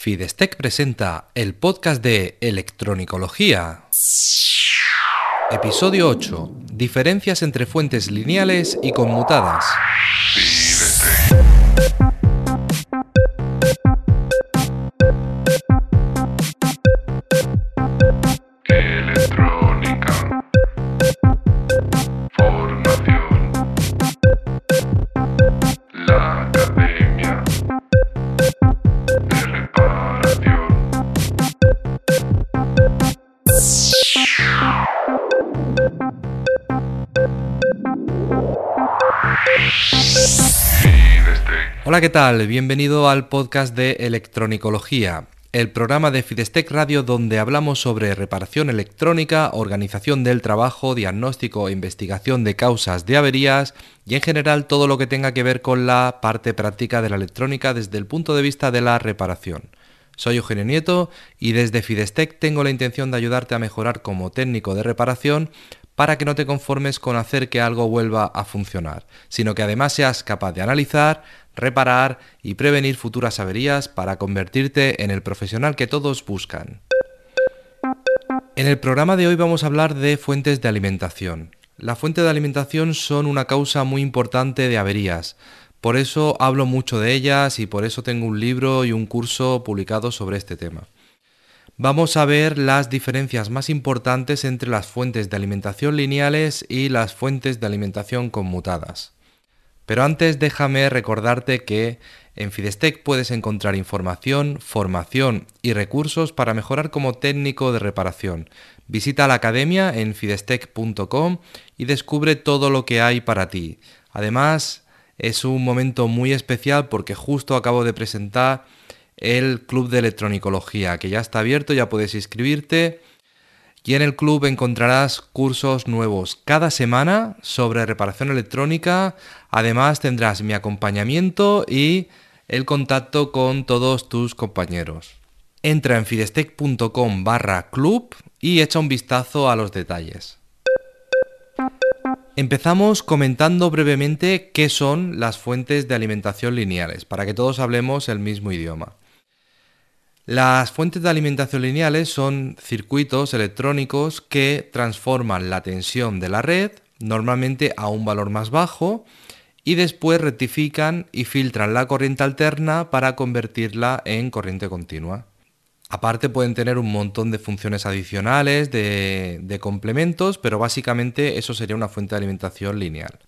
Fidestec presenta el podcast de Electronicología. Episodio 8. Diferencias entre fuentes lineales y conmutadas. Hola, ¿qué tal? Bienvenido al podcast de Electronicología, el programa de Fidestec Radio donde hablamos sobre reparación electrónica, organización del trabajo, diagnóstico e investigación de causas de averías y en general todo lo que tenga que ver con la parte práctica de la electrónica desde el punto de vista de la reparación. Soy Eugenio Nieto y desde Fidestec tengo la intención de ayudarte a mejorar como técnico de reparación para que no te conformes con hacer que algo vuelva a funcionar, sino que además seas capaz de analizar, reparar y prevenir futuras averías para convertirte en el profesional que todos buscan. En el programa de hoy vamos a hablar de fuentes de alimentación. La fuente de alimentación son una causa muy importante de averías. Por eso hablo mucho de ellas y por eso tengo un libro y un curso publicado sobre este tema. Vamos a ver las diferencias más importantes entre las fuentes de alimentación lineales y las fuentes de alimentación conmutadas. Pero antes déjame recordarte que en Fidestec puedes encontrar información, formación y recursos para mejorar como técnico de reparación. Visita la academia en fidestec.com y descubre todo lo que hay para ti. Además, es un momento muy especial porque justo acabo de presentar el Club de Electronicología, que ya está abierto, ya puedes inscribirte. Y en el club encontrarás cursos nuevos cada semana sobre reparación electrónica. Además tendrás mi acompañamiento y el contacto con todos tus compañeros. Entra en fidestec.com barra club y echa un vistazo a los detalles. Empezamos comentando brevemente qué son las fuentes de alimentación lineales, para que todos hablemos el mismo idioma. Las fuentes de alimentación lineales son circuitos electrónicos que transforman la tensión de la red, normalmente a un valor más bajo, y después rectifican y filtran la corriente alterna para convertirla en corriente continua. Aparte pueden tener un montón de funciones adicionales, de, de, complementos, pero básicamente eso sería una fuente de alimentación lineal.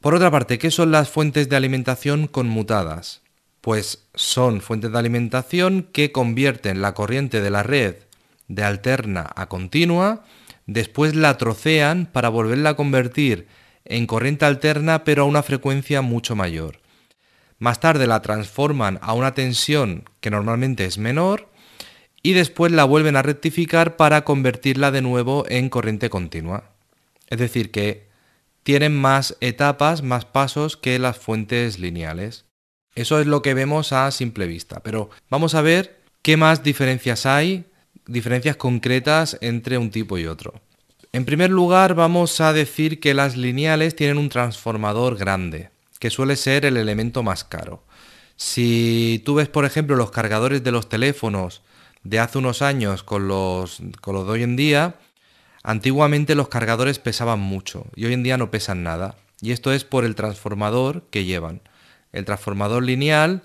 Por otra parte, ¿qué son las fuentes de alimentación conmutadas? Pues son fuentes de alimentación que convierten la corriente de la red de alterna a continua, después la trocean para volverla a convertir en corriente alterna pero a una frecuencia mucho mayor. Más tarde la transforman a una tensión que normalmente es menor y después la vuelven a rectificar para convertirla de nuevo en corriente continua. Es decir, que tienen más etapas, más pasos que las fuentes lineales. Eso es lo que vemos a simple vista, pero vamos a ver qué más diferencias hay, diferencias concretas entre un tipo y otro. En primer lugar, vamos a decir que las lineales tienen un transformador grande, que suele ser el elemento más caro. Si tú ves, por ejemplo, los cargadores de los teléfonos de hace unos años con los, con los de hoy en día, antiguamente los cargadores pesaban mucho y hoy en día no pesan nada. Y esto es por el transformador que llevan. El transformador lineal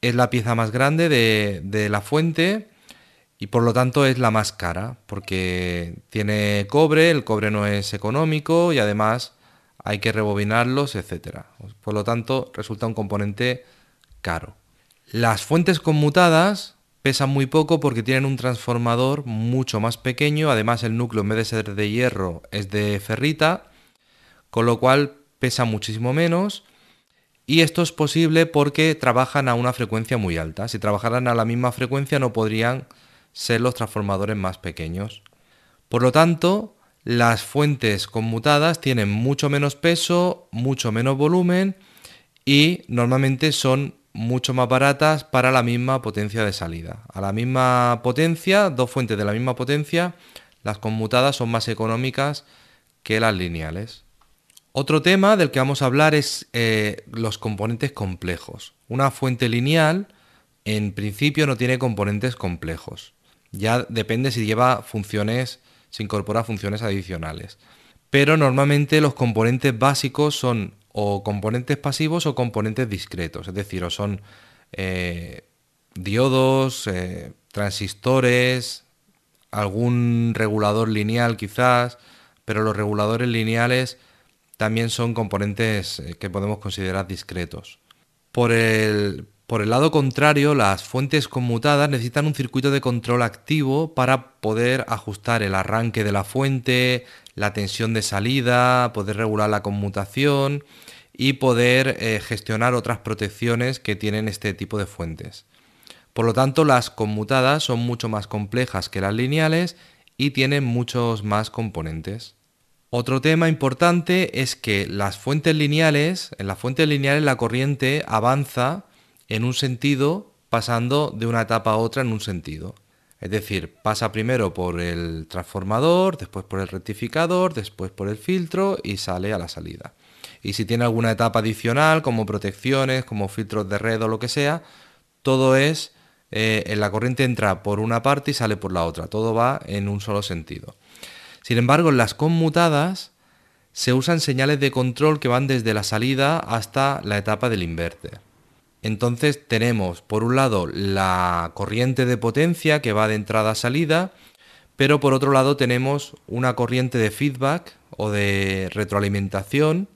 es la pieza más grande de, la fuente y por lo tanto es la más cara porque tiene cobre, el cobre no es económico y además hay que rebobinarlos, etc. Por lo tanto resulta un componente caro. Las fuentes conmutadas pesan muy poco porque tienen un transformador mucho más pequeño, además el núcleo en vez de ser de hierro es de ferrita, con lo cual pesa muchísimo menos y esto es posible porque trabajan a una frecuencia muy alta. Si trabajaran a la misma frecuencia no podrían ser los transformadores más pequeños. Por lo tanto, las fuentes conmutadas tienen mucho menos peso, mucho menos volumen y normalmente son mucho más baratas para la misma potencia de salida. A la misma potencia, dos fuentes de la misma potencia, las conmutadas son más económicas que las lineales. Otro tema del que vamos a hablar es eh, los componentes complejos. Una fuente lineal en principio no tiene componentes complejos. Ya depende si lleva funciones, si incorpora funciones adicionales. Pero normalmente los componentes básicos son o componentes pasivos o componentes discretos, es decir, o son eh, diodos, eh, transistores, algún regulador lineal quizás, pero los reguladores lineales también son componentes eh, que podemos considerar discretos. Por el, por el lado contrario, las fuentes conmutadas necesitan un circuito de control activo para poder ajustar el arranque de la fuente, la tensión de salida, poder regular la conmutación y poder eh, gestionar otras protecciones que tienen este tipo de fuentes. Por lo tanto, las conmutadas son mucho más complejas que las lineales y tienen muchos más componentes. Otro tema importante es que las fuentes lineales, en las fuentes lineales la corriente avanza en un sentido pasando de una etapa a otra en un sentido. Es decir, pasa primero por el transformador, después por el rectificador, después por el filtro y sale a la salida. Y si tiene alguna etapa adicional, como protecciones, como filtros de red o lo que sea, todo es, eh, la corriente entra por una parte y sale por la otra. Todo va en un solo sentido. Sin embargo, en las conmutadas se usan señales de control que van desde la salida hasta la etapa del inverter. Entonces tenemos por un lado la corriente de potencia que va de entrada a salida, pero por otro lado tenemos una corriente de feedback o de retroalimentación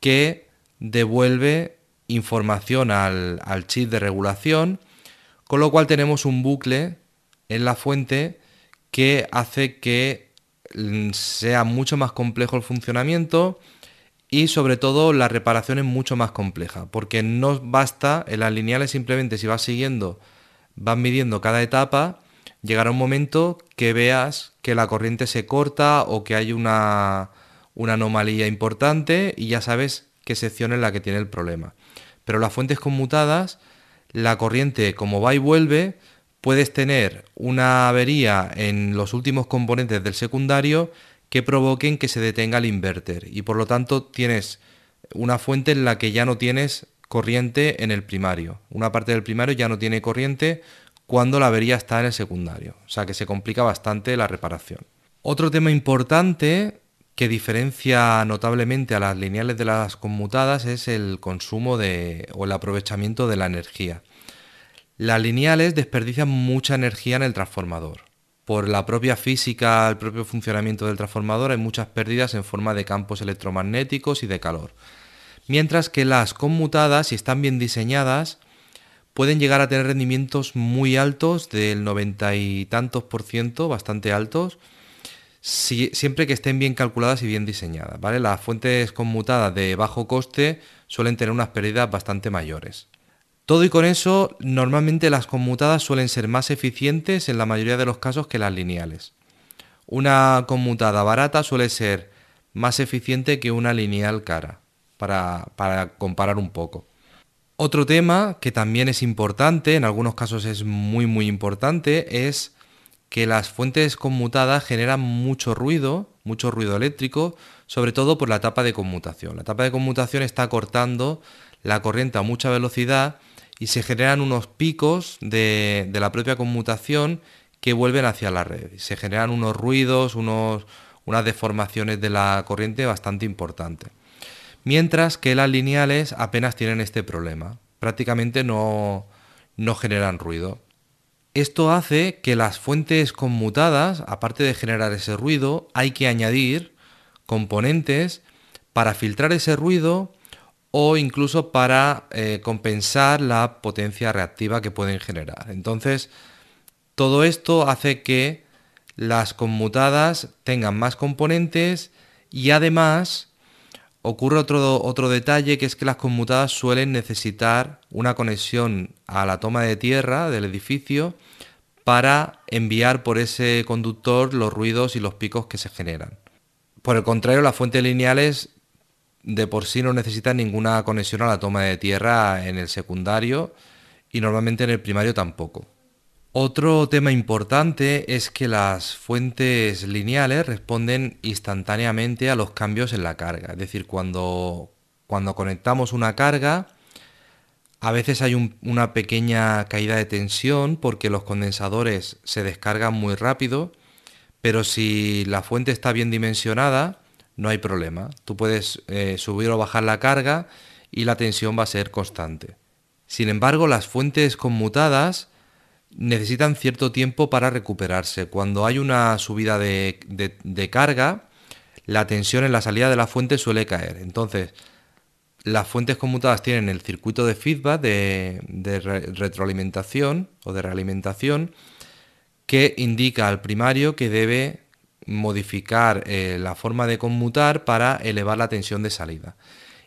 que devuelve información al, chip de regulación, con lo cual tenemos un bucle en la fuente que hace que sea mucho más complejo el funcionamiento y sobre todo la reparación es mucho más compleja, porque no basta en las lineales simplemente si vas siguiendo, vas midiendo cada etapa, llegará un momento que veas que la corriente se corta o que hay una, una anomalía importante y ya sabes qué sección es la que tiene el problema. Pero las fuentes conmutadas, la corriente como va y vuelve, puedes tener una avería en los últimos componentes del secundario que provoquen que se detenga el inverter y por lo tanto tienes una fuente en la que ya no tienes corriente en el primario. Una parte del primario ya no tiene corriente cuando la avería está en el secundario, o sea que se complica bastante la reparación. Otro tema importante que diferencia notablemente a las lineales de las conmutadas es el consumo de, o el aprovechamiento de la energía. Las lineales desperdician mucha energía en el transformador. Por la propia física, el propio funcionamiento del transformador, hay muchas pérdidas en forma de campos electromagnéticos y de calor. Mientras que las conmutadas, si están bien diseñadas, pueden llegar a tener rendimientos muy altos, del 90 y tantos por ciento, bastante altos, siempre que estén bien calculadas y bien diseñadas. ¿vale? Las fuentes conmutadas de bajo coste suelen tener unas pérdidas bastante mayores. Todo y con eso, normalmente las conmutadas suelen ser más eficientes en la mayoría de los casos que las lineales. Una conmutada barata suele ser más eficiente que una lineal cara, para, para comparar un poco. Otro tema que también es importante, en algunos casos es muy muy importante, es que las fuentes conmutadas generan mucho ruido, mucho ruido eléctrico, sobre todo por la etapa de conmutación. La etapa de conmutación está cortando la corriente a mucha velocidad y se generan unos picos de, la propia conmutación que vuelven hacia la red. Se generan unos ruidos, unos, unas deformaciones de la corriente bastante importantes. Mientras que las lineales apenas tienen este problema, prácticamente no, no generan ruido. Esto hace que las fuentes conmutadas, aparte de generar ese ruido, hay que añadir componentes para filtrar ese ruido o incluso para eh, compensar la potencia reactiva que pueden generar. Entonces, todo esto hace que las conmutadas tengan más componentes y además ocurre otro, otro detalle que es que las conmutadas suelen necesitar una conexión a la toma de tierra del edificio para enviar por ese conductor los ruidos y los picos que se generan. Por el contrario, las fuentes lineales de por sí no necesita ninguna conexión a la toma de tierra en el secundario y normalmente en el primario tampoco. Otro tema importante es que las fuentes lineales responden instantáneamente a los cambios en la carga. Es decir, cuando, cuando conectamos una carga, A veces hay un- una pequeña caída de tensión porque los condensadores se descargan muy rápido, pero si la fuente está bien dimensionada, no hay problema. Tú puedes eh, subir o bajar la carga y la tensión va a ser constante. Sin embargo, las fuentes conmutadas necesitan cierto tiempo para recuperarse. Cuando hay una subida de, de- carga, la tensión en la salida de la fuente suele caer. Entonces, las fuentes conmutadas tienen el circuito de feedback, de, de re- retroalimentación o de realimentación, que indica al primario que debe modificar eh, la forma de conmutar para elevar la tensión de salida.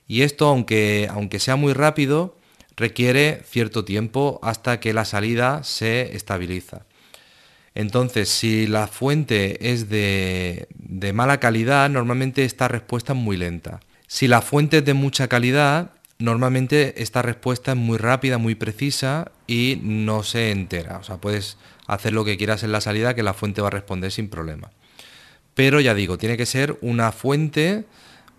Y esto, aunque, aunque sea muy rápido, requiere cierto tiempo hasta que la salida se estabiliza. Entonces, si la fuente es de, de mala calidad, normalmente esta respuesta es muy lenta. Si la fuente es de mucha calidad, normalmente esta respuesta es muy rápida, muy precisa y no se entera. O sea, puedes hacer lo que quieras en la salida que la fuente va a responder sin problema. Pero ya digo, tiene que ser una fuente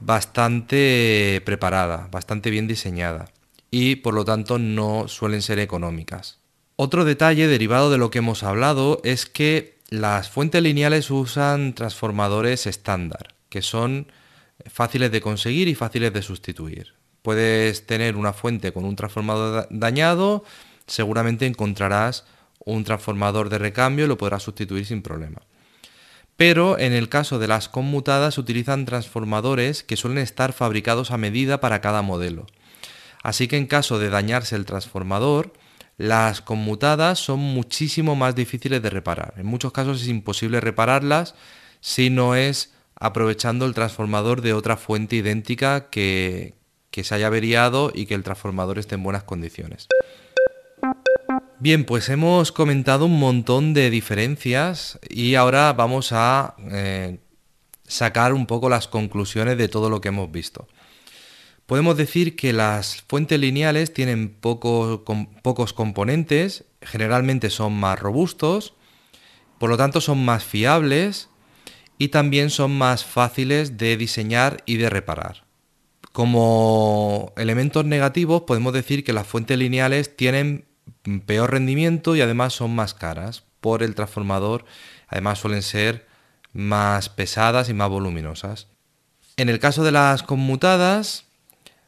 bastante preparada, bastante bien diseñada y por lo tanto no suelen ser económicas. Otro detalle derivado de lo que hemos hablado es que las fuentes lineales usan transformadores estándar, que son fáciles de conseguir y fáciles de sustituir. Puedes tener una fuente con un transformador da- dañado, seguramente encontrarás un transformador de recambio y lo podrás sustituir sin problema. Pero en el caso de las conmutadas utilizan transformadores que suelen estar fabricados a medida para cada modelo. Así que en caso de dañarse el transformador, las conmutadas son muchísimo más difíciles de reparar. En muchos casos es imposible repararlas si no es aprovechando el transformador de otra fuente idéntica que, que se haya averiado y que el transformador esté en buenas condiciones. Bien, pues hemos comentado un montón de diferencias y ahora vamos a eh, sacar un poco las conclusiones de todo lo que hemos visto. Podemos decir que las fuentes lineales tienen pocos componentes, generalmente son más robustos, por lo tanto son más fiables y también son más fáciles de diseñar y de reparar. Como elementos negativos podemos decir que las fuentes lineales tienen peor rendimiento y además son más caras por el transformador, además suelen ser más pesadas y más voluminosas. En el caso de las conmutadas,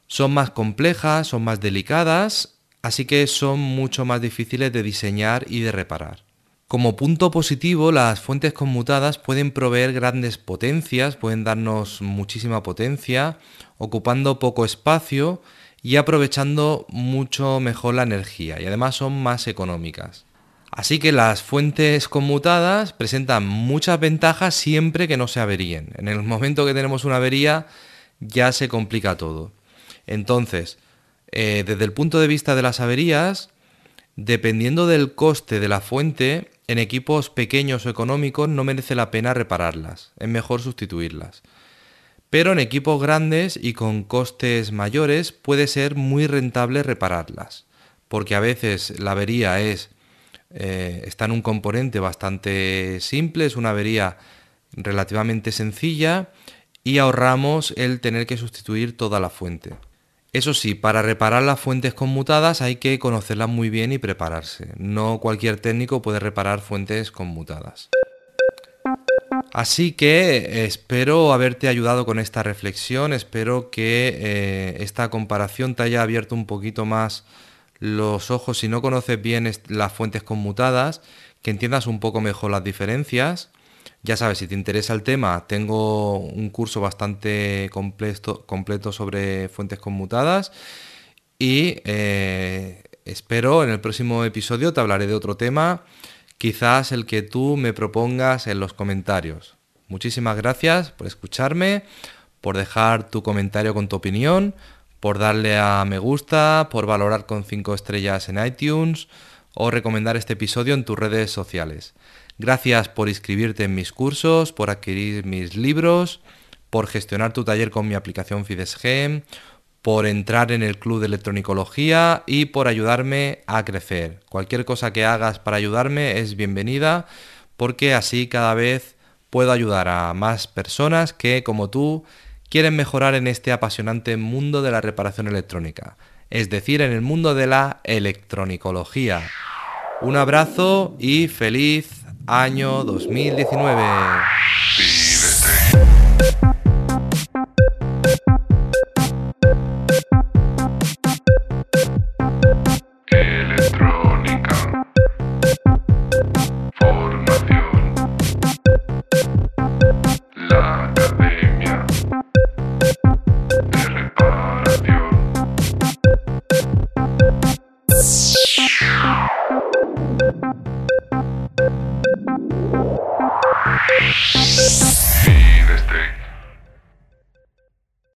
son más complejas, son más delicadas, así que son mucho más difíciles de diseñar y de reparar. Como punto positivo, las fuentes conmutadas pueden proveer grandes potencias, pueden darnos muchísima potencia, ocupando poco espacio y aprovechando mucho mejor la energía y además son más económicas. Así que las fuentes conmutadas presentan muchas ventajas siempre que no se averíen. En el momento que tenemos una avería ya se complica todo. Entonces, eh, desde el punto de vista de las averías, dependiendo del coste de la fuente, en equipos pequeños o económicos no merece la pena repararlas, es mejor sustituirlas. Pero en equipos grandes y con costes mayores puede ser muy rentable repararlas, porque a veces la avería es eh, está en un componente bastante simple, es una avería relativamente sencilla y ahorramos el tener que sustituir toda la fuente. Eso sí, para reparar las fuentes conmutadas hay que conocerlas muy bien y prepararse. No cualquier técnico puede reparar fuentes conmutadas. Así que eh, espero haberte ayudado con esta reflexión, espero que eh, esta comparación te haya abierto un poquito más los ojos si no conoces bien las fuentes conmutadas, que entiendas un poco mejor las diferencias. Ya sabes, si te interesa el tema, tengo un curso bastante completo, completo sobre fuentes conmutadas y eh, espero en el próximo episodio te hablaré de otro tema, quizás el que tú me propongas en los comentarios. Muchísimas gracias por escucharme, por dejar tu comentario con tu opinión, por darle a me gusta, por valorar con 5 estrellas en iTunes o recomendar este episodio en tus redes sociales. Gracias por inscribirte en mis cursos, por adquirir mis libros, por gestionar tu taller con mi aplicación FidesGem, por entrar en el club de electronicología y por ayudarme a crecer. Cualquier cosa que hagas para ayudarme es bienvenida porque así cada vez puedo ayudar a más personas que, como tú, quieren mejorar en este apasionante mundo de la reparación electrónica. es decir, en el mundo de la electronicología. Un abrazo y feliz año 2019.